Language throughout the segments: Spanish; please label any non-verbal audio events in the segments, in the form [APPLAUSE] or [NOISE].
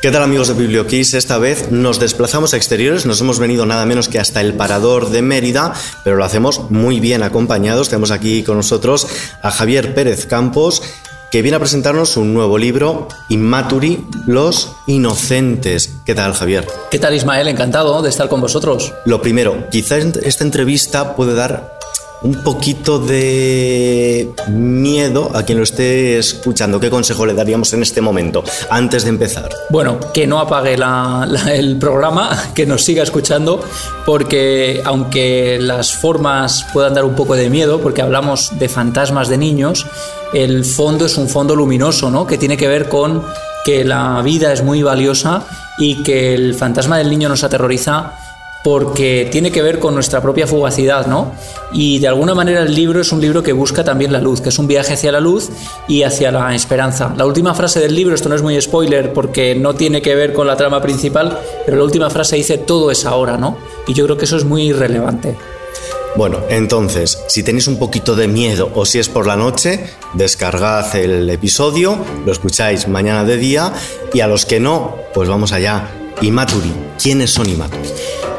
¿Qué tal amigos de Biblioquiz? Esta vez nos desplazamos a exteriores, nos hemos venido nada menos que hasta el parador de Mérida, pero lo hacemos muy bien acompañados. Tenemos aquí con nosotros a Javier Pérez Campos, que viene a presentarnos un nuevo libro, Inmaturi, Los Inocentes. ¿Qué tal, Javier? ¿Qué tal, Ismael? Encantado de estar con vosotros. Lo primero, quizás esta entrevista puede dar un poquito de miedo a quien lo esté escuchando. ¿Qué consejo le daríamos en este momento, antes de empezar? Bueno, que no apague el programa, [LAUGHS] que nos siga escuchando, porque aunque las formas puedan dar un poco de miedo, porque hablamos de fantasmas de niños, el fondo es un fondo luminoso, ¿no? Que tiene que ver con que la vida es muy valiosa y que el fantasma del niño nos aterroriza porque tiene que ver con nuestra propia fugacidad, ¿no? Y de alguna manera el libro es un libro que busca también la luz, que es un viaje hacia la luz y hacia la esperanza. La última frase del libro, esto no es muy spoiler porque no tiene que ver con la trama principal, pero la última frase dice todo es ahora, ¿no? Y yo creo que eso es muy relevante. Bueno, entonces, si tenéis un poquito de miedo o si es por la noche, descargad el episodio, lo escucháis mañana de día y a los que no, pues vamos allá. Imaturi, ¿quiénes son Imaturi?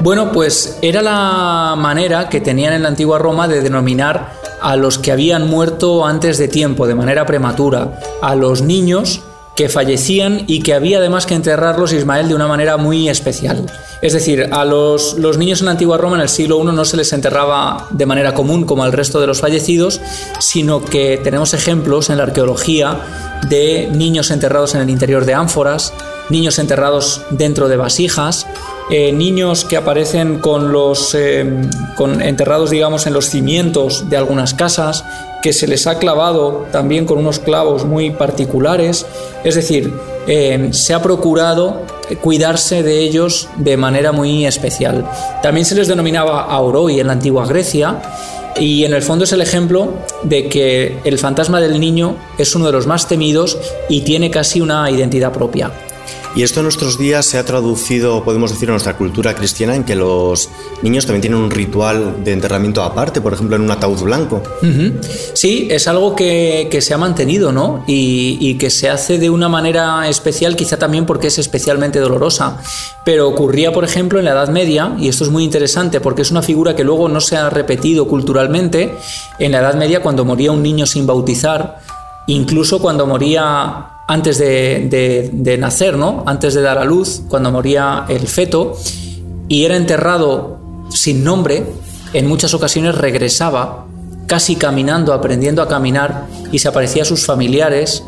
Bueno, pues era la manera que tenían en la antigua Roma de denominar a los que habían muerto antes de tiempo, de manera prematura, a los niños que fallecían y que había además que enterrarlos Ismael de una manera muy especial. Es decir, a los, los, niños en la antigua Roma en el siglo I no se les enterraba de manera común como al resto de los fallecidos, sino que tenemos ejemplos en la arqueología de niños enterrados en el interior de ánforas, niños enterrados dentro de vasijas, eh, niños que aparecen con los eh, con enterrados digamos en los cimientos de algunas casas que se les ha clavado también con unos clavos muy particulares es decir eh, se ha procurado cuidarse de ellos de manera muy especial también se les denominaba auroi en la antigua Grecia y en el fondo es el ejemplo de que el fantasma del niño es uno de los más temidos y tiene casi una identidad propia. Y esto en nuestros días se ha traducido, podemos decir, en nuestra cultura cristiana, en que los niños también tienen un ritual de enterramiento aparte, por ejemplo, en un ataúd blanco. Sí, es algo que, se ha mantenido, ¿no? Y, y, que se hace de una manera especial, quizá también porque es especialmente dolorosa. Pero ocurría, por ejemplo, en la Edad Media, y esto es muy interesante porque es una figura que luego no se ha repetido culturalmente. En la Edad Media, cuando moría un niño sin bautizar, incluso cuando moría antes de, nacer, ¿no? antes de dar a luz, cuando moría el feto, y era enterrado sin nombre, en muchas ocasiones regresaba casi caminando, aprendiendo a caminar, y se aparecía a sus familiares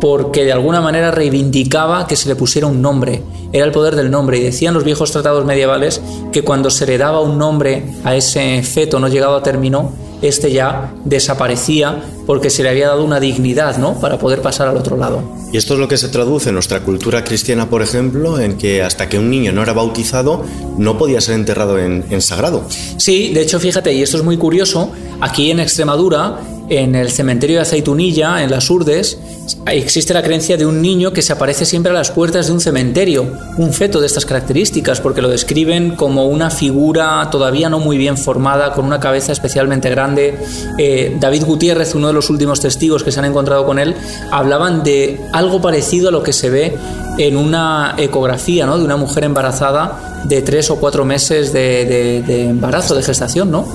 porque de alguna manera reivindicaba que se le pusiera un nombre. Era el poder del nombre. Y decían los viejos tratados medievales que cuando se le daba un nombre a ese feto no llegado a término, este ya desaparecía porque se le había dado una dignidad, ¿no? Para poder pasar al otro lado. Y esto es lo que se traduce en nuestra cultura cristiana, por ejemplo, en que hasta que un niño no era bautizado, no podía ser enterrado en, en sagrado. Sí, de hecho, fíjate, y esto es muy curioso, aquí en Extremadura en el cementerio de Aceitunilla, en las Urdes, existe la creencia de un niño que se aparece siempre a las puertas de un cementerio, un feto de estas características, porque lo describen como una figura todavía no muy bien formada, con una cabeza especialmente grande. Eh, David Gutiérrez, uno de los últimos testigos que se han encontrado con él, hablaban de algo parecido a lo que se ve en una ecografía ¿no? de una mujer embarazada de tres o cuatro meses de, de embarazo, de gestación, ¿no?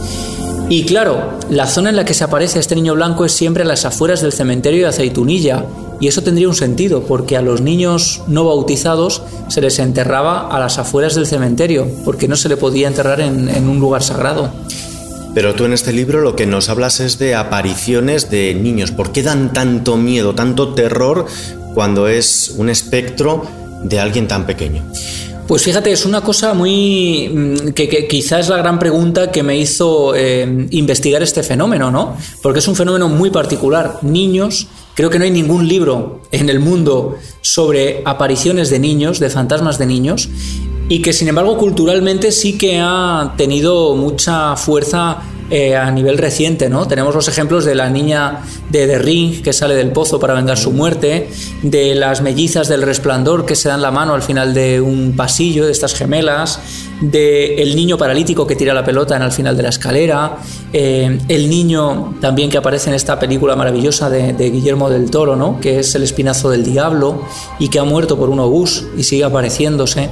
Y claro, la zona en la que se aparece este niño blanco es siempre a las afueras del cementerio de Aceitunilla, y eso tendría un sentido, porque a los niños no bautizados se les enterraba a las afueras del cementerio, porque no se le podía enterrar en, un lugar sagrado. Pero tú en este libro lo que nos hablas es de apariciones de niños. ¿Por qué dan tanto miedo, tanto terror cuando es un espectro de alguien tan pequeño? Pues fíjate, es una cosa muy. Mm, que, quizás es la gran pregunta que me hizo eh, investigar este fenómeno, ¿no? Porque es un fenómeno muy particular. Niños, creo que no hay ningún libro en el mundo sobre apariciones de niños, de fantasmas de niños, y que sin embargo culturalmente sí que ha tenido mucha fuerza eh, a nivel reciente, ¿no? Tenemos los ejemplos de la niña de The Ring que sale del pozo para vengar su muerte, de las mellizas del resplandor que se dan la mano al final de un pasillo, de estas gemelas, de el niño paralítico que tira la pelota en el final de la escalera, eh, el niño también que aparece en esta película maravillosa de, de, Guillermo del Toro, ¿no? que es el espinazo del diablo y que ha muerto por un obús y sigue apareciéndose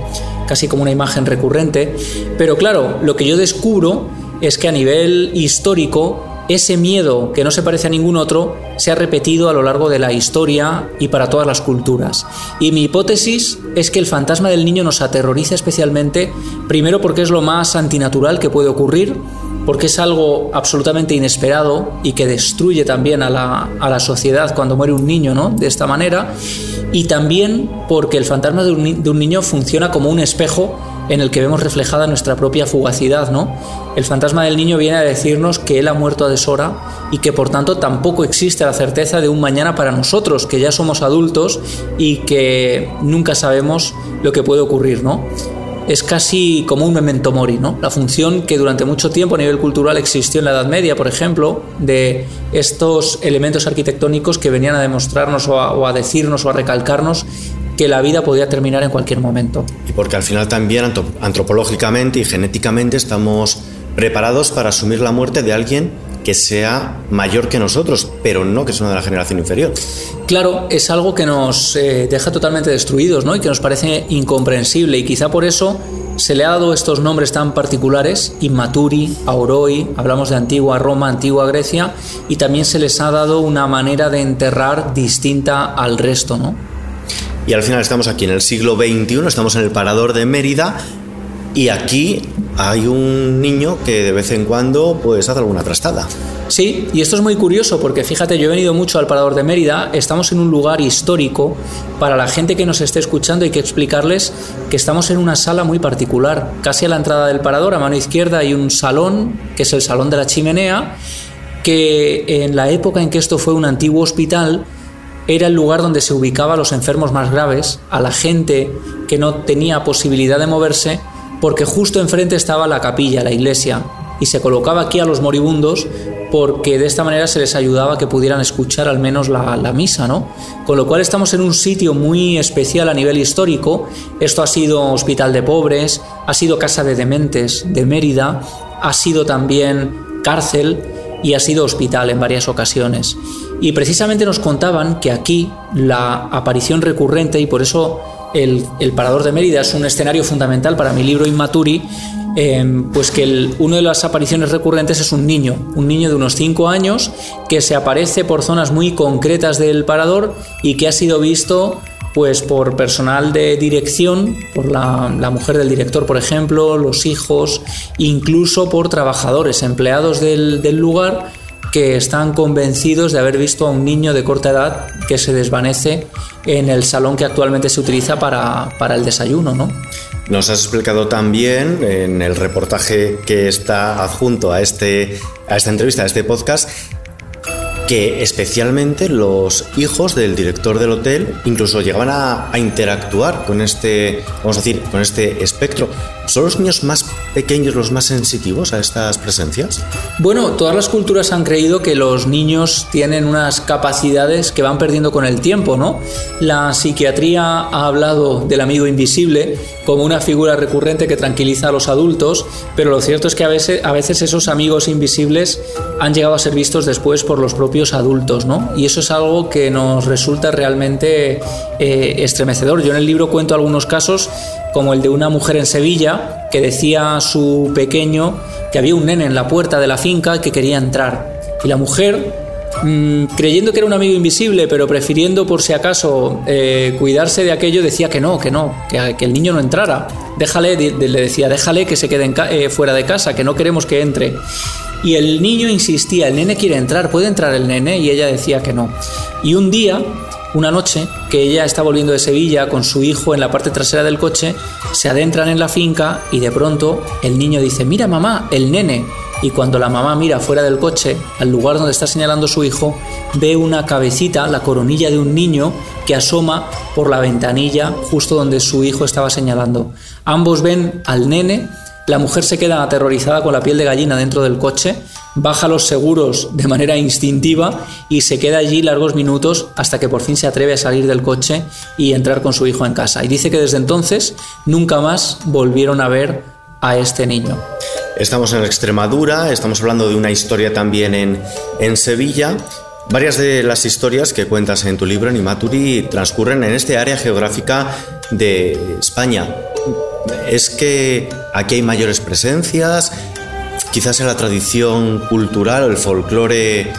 casi como una imagen recurrente. Pero claro, lo que yo descubro es que a nivel histórico ese miedo que no se parece a ningún otro se ha repetido a lo largo de la historia y para todas las culturas. Y mi hipótesis es que el fantasma del niño nos aterroriza especialmente, primero porque es lo más antinatural que puede ocurrir, porque es algo absolutamente inesperado y que destruye también a la, a la sociedad cuando muere un niño ¿no? de esta manera, y también porque el fantasma de un, de un niño funciona como un espejo en el que vemos reflejada nuestra propia fugacidad, ¿no? El fantasma del niño viene a decirnos que él ha muerto a deshora y que por tanto tampoco existe la certeza de un mañana para nosotros, que ya somos adultos y que nunca sabemos lo que puede ocurrir, ¿no? Es casi como un memento mori, ¿no? La función que durante mucho tiempo a nivel cultural existió en la Edad Media, por ejemplo, de estos elementos arquitectónicos que venían a demostrarnos o a, o a decirnos o a recalcarnos que la vida podía terminar en cualquier momento. Y porque al final también antropológicamente y genéticamente estamos preparados para asumir la muerte de alguien que sea mayor que nosotros, pero no que sea de la generación inferior. Claro, es algo que nos eh, deja totalmente destruidos ¿no? y que nos parece incomprensible y quizá por eso se le ha dado estos nombres tan particulares, Inmaturi, Auroi, hablamos de antigua Roma, antigua Grecia, y también se les ha dado una manera de enterrar distinta al resto, ¿no? Y al final estamos aquí en el siglo XXI, estamos en el parador de Mérida, y aquí hay un niño que de vez en cuando pues hace alguna trastada. Sí, y esto es muy curioso porque fíjate, yo he venido mucho al Parador de Mérida, estamos en un lugar histórico, para la gente que nos esté escuchando hay que explicarles que estamos en una sala muy particular, casi a la entrada del Parador, a mano izquierda hay un salón, que es el Salón de la Chimenea, que en la época en que esto fue un antiguo hospital, era el lugar donde se ubicaba los enfermos más graves, a la gente que no tenía posibilidad de moverse, porque justo enfrente estaba la capilla, la iglesia, y se colocaba aquí a los moribundos porque de esta manera se les ayudaba a que pudieran escuchar al menos la, la, misa, ¿no? Con lo cual estamos en un sitio muy especial a nivel histórico. Esto ha sido hospital de pobres, ha sido casa de dementes de Mérida, ha sido también cárcel y ha sido hospital en varias ocasiones. Y precisamente nos contaban que aquí la aparición recurrente, y por eso el, Parador de Mérida es un escenario fundamental para mi libro Inmaturi, eh, pues que el, una de las apariciones recurrentes es un niño, un niño de unos 5 años que se aparece por zonas muy concretas del parador y que ha sido visto pues por personal de dirección, por la, la, mujer del director, por ejemplo, los hijos, incluso por trabajadores, empleados del lugar que están convencidos de haber visto a un niño de corta edad que se desvanece en el salón que actualmente se utiliza para, para el desayuno, ¿no? Nos has explicado también en el reportaje que está adjunto a, este, a esta entrevista, a este podcast, que especialmente los hijos del director del hotel incluso llegaban a, interactuar con este, vamos a decir, con este espectro. ¿Son los niños más pequeños los más sensitivos a estas presencias? Bueno, todas las culturas han creído que los niños tienen unas capacidades que van perdiendo con el tiempo, ¿no? La psiquiatría ha hablado del amigo invisible como una figura recurrente que tranquiliza a los adultos, pero lo cierto es que a veces, esos amigos invisibles han llegado a ser vistos después por los propios adultos, ¿no? Y eso es algo que nos resulta realmente eh, estremecedor. Yo en el libro cuento algunos casos como el de una mujer en Sevilla que decía a su pequeño que había un nene en la puerta de la finca que quería entrar. Y la mujer, mmm, creyendo que era un amigo invisible, pero prefiriendo por si acaso eh, cuidarse de aquello, decía que no, que no, que, el niño no entrara. Déjale, le decía, déjale que se quede eh, fuera de casa, que no queremos que entre. Y el niño insistía, el nene quiere entrar, ¿puede entrar el nene? Y ella decía que no. Y un día una noche que ella está volviendo de Sevilla con su hijo en la parte trasera del coche, se adentran en la finca y de pronto el niño dice, mira mamá, el nene. Y cuando la mamá mira fuera del coche, al lugar donde está señalando su hijo, ve una cabecita, la coronilla de un niño, que asoma por la ventanilla justo donde su hijo estaba señalando. Ambos ven al nene La mujer se queda aterrorizada con la piel de gallina dentro del coche, baja los seguros de manera instintiva y se queda allí largos minutos hasta que por fin se atreve a salir del coche y entrar con su hijo en casa. Y dice que desde entonces nunca más volvieron a ver a este niño. Estamos en Extremadura, estamos hablando de una historia también en, en Sevilla. Varias de las historias que cuentas en tu libro, Animaturi, transcurren en este área geográfica de España. Es que aquí hay mayores presencias, quizás en la tradición cultural o el folclore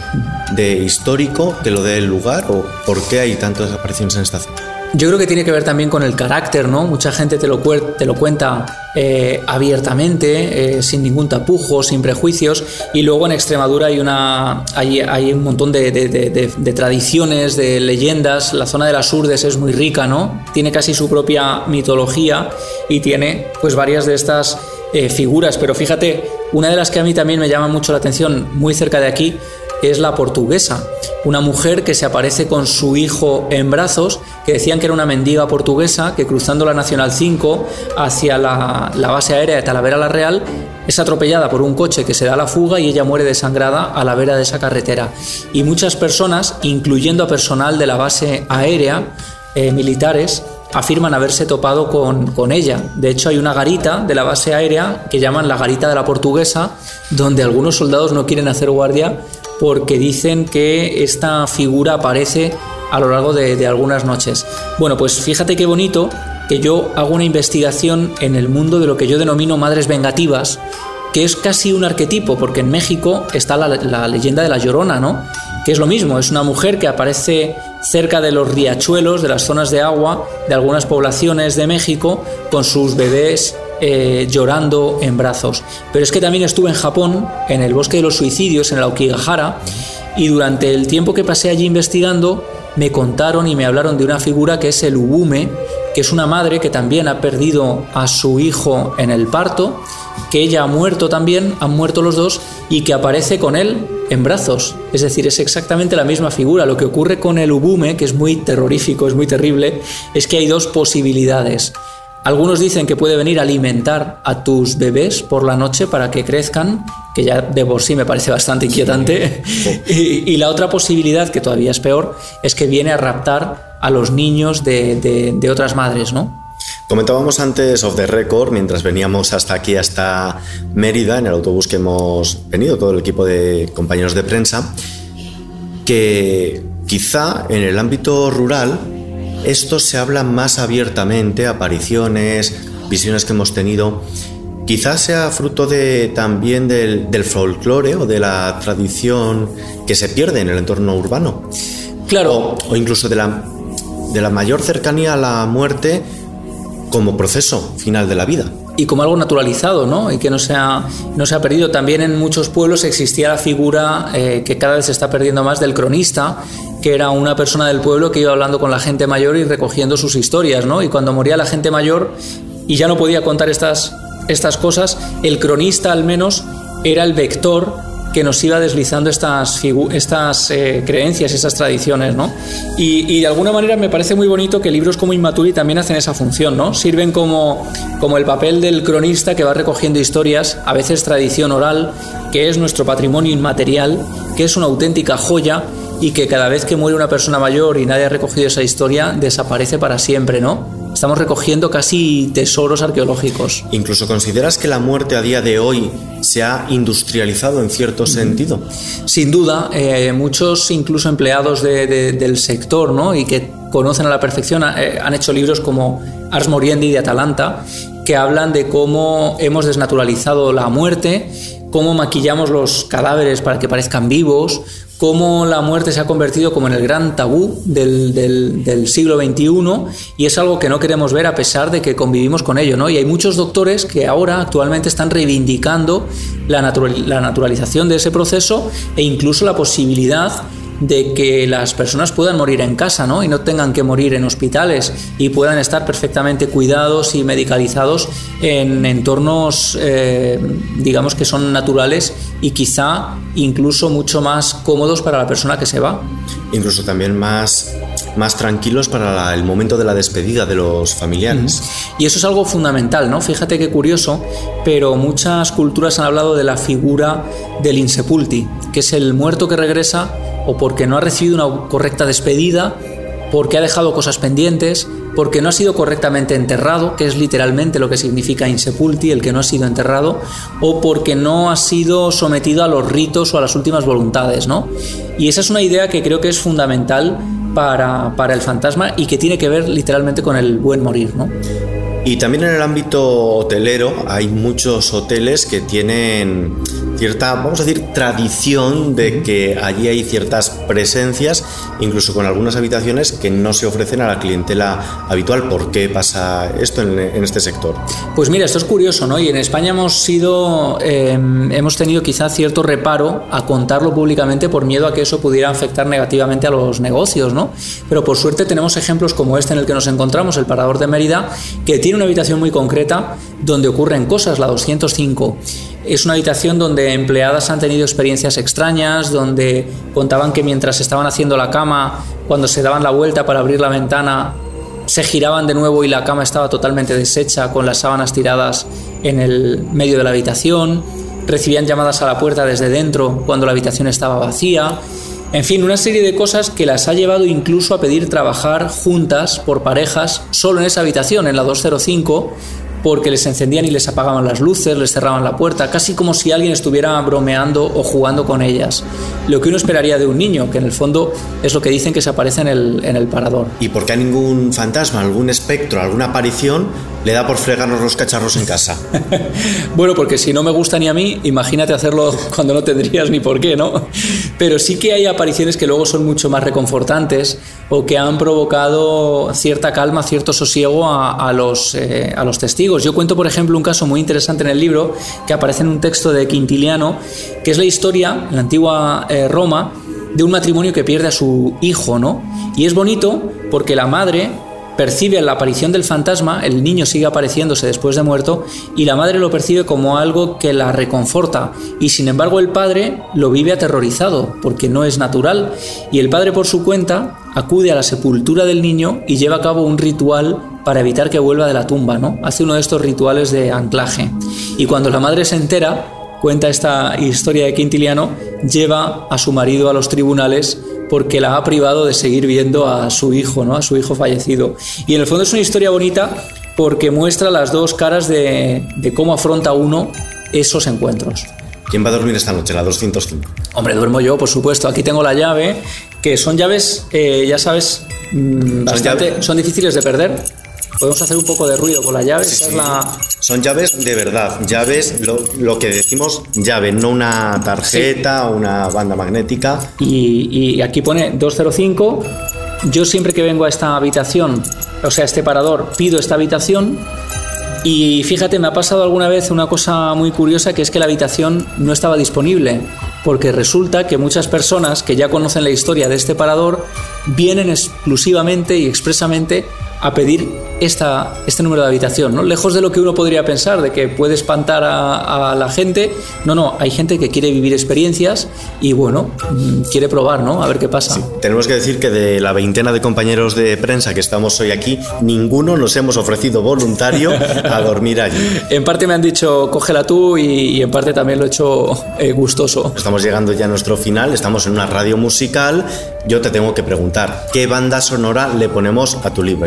de histórico que lo dé el lugar, o por qué hay tantas apariciones en esta zona. Yo creo que tiene que ver también con el carácter, ¿no? Mucha gente te lo, cuenta eh, abiertamente, eh, sin ningún tapujo, sin prejuicios, y luego en Extremadura hay, una, hay un montón de, de, tradiciones, de leyendas, la zona de las Urdes es muy rica, ¿no? Tiene casi su propia mitología y tiene pues varias de estas eh, figuras, pero fíjate, una de las que a mí también me llama mucho la atención, muy cerca de aquí, es la portuguesa, una mujer que se aparece con su hijo en brazos, que decían que era una mendiga portuguesa, que cruzando la Nacional 5 hacia la, base aérea de Talavera la Real, es atropellada por un coche que se da la fuga y ella muere desangrada a la vera de esa carretera. Y muchas personas, incluyendo a personal de la base aérea, eh, militares, afirman haberse topado con, con, ella. De hecho, hay una garita de la base aérea que llaman la garita de la portuguesa, donde algunos soldados no quieren hacer guardia porque dicen que esta figura aparece a lo largo de, algunas noches. Bueno, pues fíjate qué bonito que yo hago una investigación en el mundo de lo que yo denomino madres vengativas, que es casi un arquetipo, porque en México está la, la, leyenda de la Llorona, ¿no? Que es lo mismo, es una mujer que aparece cerca de los riachuelos, de las zonas de agua de algunas poblaciones de México, con sus bebés eh, llorando en brazos. Pero es que también estuve en Japón, en el bosque de los suicidios, en el Aokigahara, y durante el tiempo que pasé allí investigando, me contaron y me hablaron de una figura que es el Ubume, que es una madre que también ha perdido a su hijo en el parto, que ella ha muerto también, han muerto los dos, y que aparece con él en brazos. Es decir, es exactamente la misma figura. Lo que ocurre con el Ubume, que es muy terrorífico, es muy terrible, es que hay dos posibilidades. Algunos dicen que puede venir a alimentar a tus bebés por la noche para que crezcan, que ya de por sí me parece bastante inquietante. [LAUGHS] y, la otra posibilidad, que todavía es peor, es que viene a raptar a los niños de, otras madres, ¿no? Comentábamos antes of the record, mientras veníamos hasta aquí, hasta Mérida, en el autobús que hemos venido, todo el equipo de compañeros de prensa, que quizá en el ámbito rural esto se habla más abiertamente, apariciones, visiones que hemos tenido. Quizás sea fruto de, también del, folclore o de la tradición que se pierde en el entorno urbano. Claro. O, incluso de la, de la mayor cercanía a la muerte como proceso final de la vida y como algo naturalizado, ¿no? Y que no se ha, no se ha perdido. También en muchos pueblos existía la figura eh, que cada vez se está perdiendo más del cronista, que era una persona del pueblo que iba hablando con la gente mayor y recogiendo sus historias, ¿no? Y cuando moría la gente mayor y ya no podía contar estas, estas cosas, el cronista al menos era el vector que nos iba deslizando estas, estas eh, creencias, estas tradiciones, ¿no? Y, de alguna manera me parece muy bonito que libros como Inmaturi también hacen esa función, ¿no? Sirven como, como el papel del cronista que va recogiendo historias, a veces tradición oral, que es nuestro patrimonio inmaterial, que es una auténtica joya y que cada vez que muere una persona mayor y nadie ha recogido esa historia, desaparece para siempre, ¿no? Estamos recogiendo casi tesoros arqueológicos. ¿Incluso consideras que la muerte a día de hoy se ha industrializado en cierto sentido? Sin duda, eh, muchos incluso empleados del sector ¿no? y que conocen a la perfección eh, han hecho libros como Ars Moriendi de Atalanta que hablan de cómo hemos desnaturalizado la muerte, cómo maquillamos los cadáveres para que parezcan vivos, cómo la muerte se ha convertido como en el gran tabú del, siglo XXI y es algo que no queremos ver a pesar de que convivimos con ello. ¿no? Y hay muchos doctores que ahora actualmente están reivindicando la, la naturalización de ese proceso e incluso la posibilidad de que las personas puedan morir en casa, ¿no? Y no tengan que morir en hospitales y puedan estar perfectamente cuidados y medicalizados en entornos, eh, digamos que son naturales y quizá incluso mucho más cómodos para la persona que se va. Incluso también más más tranquilos para el momento de la despedida de los familiares. Y eso es algo fundamental, ¿no? Fíjate qué curioso, pero muchas culturas han hablado de la figura del insepulti, que es el muerto que regresa o porque no ha recibido una correcta despedida, porque ha dejado cosas pendientes, porque no ha sido correctamente enterrado, que es literalmente lo que significa insepulti, el que no ha sido enterrado, o porque no ha sido sometido a los ritos o a las últimas voluntades, ¿no? Y esa es una idea que creo que es fundamental para, para el fantasma y que tiene que ver literalmente con el buen morir, ¿no? Y también en el ámbito hotelero hay muchos hoteles que tienen cierta, vamos a decir, tradición de que allí hay ciertas presencias, incluso con algunas habitaciones que no se ofrecen a la clientela habitual. ¿Por qué pasa esto en, este sector? Pues mira, esto es curioso, ¿no? Y en España hemos sido, em, hemos tenido quizás cierto reparo a contarlo públicamente por miedo a que eso pudiera afectar negativamente a los negocios, ¿no? Pero por suerte tenemos ejemplos como este en el que nos encontramos, el Parador de Mérida, que tiene una habitación muy concreta donde ocurren cosas, la 205. Es una habitación donde empleadas han tenido experiencias extrañas, donde contaban que mientras estaban haciendo la cama, cuando se daban la vuelta para abrir la ventana, se giraban de nuevo y la cama estaba totalmente deshecha con las sábanas tiradas en el medio de la habitación. Recibían llamadas a la puerta desde dentro cuando la habitación estaba vacía. En fin, una serie de cosas que las ha llevado incluso a pedir trabajar juntas por parejas solo en esa habitación, en la 205, porque les encendían y les apagaban las luces, les cerraban la puerta, casi como si alguien estuviera bromeando o jugando con ellas. Lo que uno esperaría de un niño, que en el fondo es lo que dicen que se aparece en el, en el parador. ¿Y por qué ningún fantasma, algún espectro, alguna aparición le da por fregarnos los cacharros en casa? [LAUGHS] bueno, porque si no me gusta ni a mí, imagínate hacerlo [LAUGHS] cuando no tendrías ni por qué, ¿no? Pero sí que hay apariciones que luego son mucho más reconfortantes o que han provocado cierta calma, cierto sosiego a, los, eh, a los testigos. Yo cuento, por ejemplo, un caso muy interesante en el libro que aparece en un texto de Quintiliano, que es la historia, en la antigua eh, Roma, de un matrimonio que pierde a su hijo, ¿no? Y es bonito porque la madre percibe la aparición del fantasma, el niño sigue apareciéndose después de muerto y la madre lo percibe como algo que la reconforta. Y sin embargo el padre lo vive aterrorizado porque no es natural. Y el padre por su cuenta acude a la sepultura del niño y lleva a cabo un ritual para evitar que vuelva de la tumba, ¿no? Hace uno de estos rituales de anclaje. Y cuando la madre se entera cuenta esta historia de Quintiliano, lleva a su marido a los tribunales porque la ha privado de seguir viendo a su hijo, ¿no? a su hijo fallecido. Y en el fondo es una historia bonita porque muestra las dos caras de, cómo afronta uno esos encuentros. ¿Quién va a dormir esta noche, la 205? Hombre, duermo yo, por supuesto. Aquí tengo la llave, que son llaves, eh, ya sabes, mm, bastante, son difíciles de perder podemos hacer un poco de ruido con la llave. Son llaves de verdad, llaves, lo, que decimos llave, no una tarjeta o una banda magnética. Y, y, aquí pone 205. Yo siempre que vengo a esta habitación, o sea, a este parador, pido esta habitación. Y fíjate, me ha pasado alguna vez una cosa muy curiosa, que es que la habitación no estaba disponible porque resulta que muchas personas que ya conocen la historia de este parador vienen exclusivamente y expresamente a pedir esta, este número de habitación, ¿no? Lejos de lo que uno podría pensar, de que puede espantar a, la gente, no, no, hay gente que quiere vivir experiencias y bueno, mm, quiere probar, ¿no? A ver qué pasa. tenemos que decir que de la veintena de compañeros de prensa que estamos hoy aquí, ninguno nos hemos ofrecido voluntario a dormir allí. [LAUGHS] en parte me han dicho, cógela tú y, en parte también lo he hecho eh, gustoso. Estamos llegando ya a nuestro final, estamos en una radio musical. Yo te tengo que preguntar, ¿qué banda sonora le ponemos a tu libro,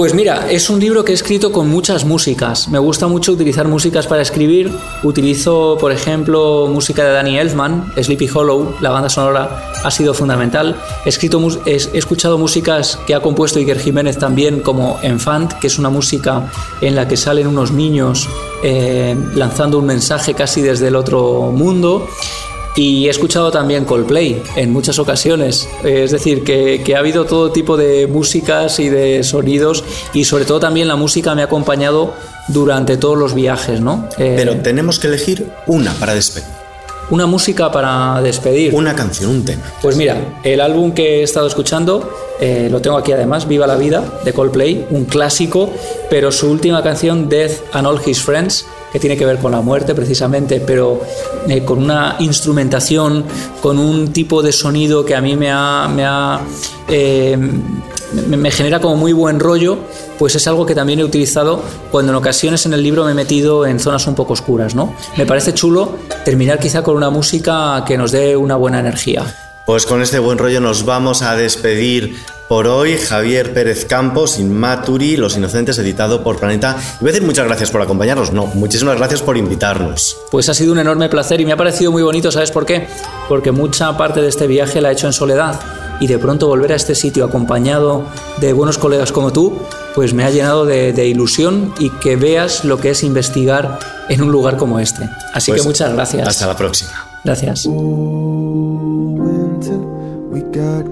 Pues mira, es un libro que he escrito con muchas músicas. Me gusta mucho utilizar músicas para escribir. Utilizo, por ejemplo, música de Danny Elfman, Sleepy Hollow, la banda sonora ha sido fundamental. He escuchado músicas que ha compuesto Iker Jiménez también, como Enfant, que es una música en la que salen unos niños eh, lanzando un mensaje casi desde el otro mundo. Y he escuchado también Coldplay en muchas ocasiones. Es decir, que, ha habido todo tipo de músicas y de sonidos y sobre todo también la música me ha acompañado durante todos los viajes, ¿no? Eh, Pero tenemos que elegir una para despedir. Una música para despedir. Una canción, un tema. Pues mira, el álbum que he estado escuchando, eh, lo tengo aquí además, Viva la Vida, de Coldplay, un clásico, pero su última canción, Death and All His Friends, que tiene que ver con la muerte precisamente, pero eh, con una instrumentación, con un tipo de sonido que a mí me ha, eh, me genera como muy buen rollo, pues es algo que también he utilizado cuando en ocasiones en el libro me he metido en zonas un poco oscuras, ¿no? Me parece chulo terminar quizá con una música que nos dé una buena energía. Pues con este buen rollo nos vamos a despedir por hoy. Javier Pérez Campos, Inmaturi, Los Inocentes, editado por Planeta. Y voy a decir muchas gracias por acompañarnos. No, muchísimas gracias por invitarnos. Pues ha sido un enorme placer y me ha parecido muy bonito, ¿sabes por qué? Porque mucha parte de este viaje la he hecho en soledad y de pronto volver a este sitio acompañado de buenos colegas como tú, pues me ha llenado de, de ilusión y que veas lo que es investigar en un lugar como este. Así Pues que muchas gracias. Hasta la próxima. Gracias. God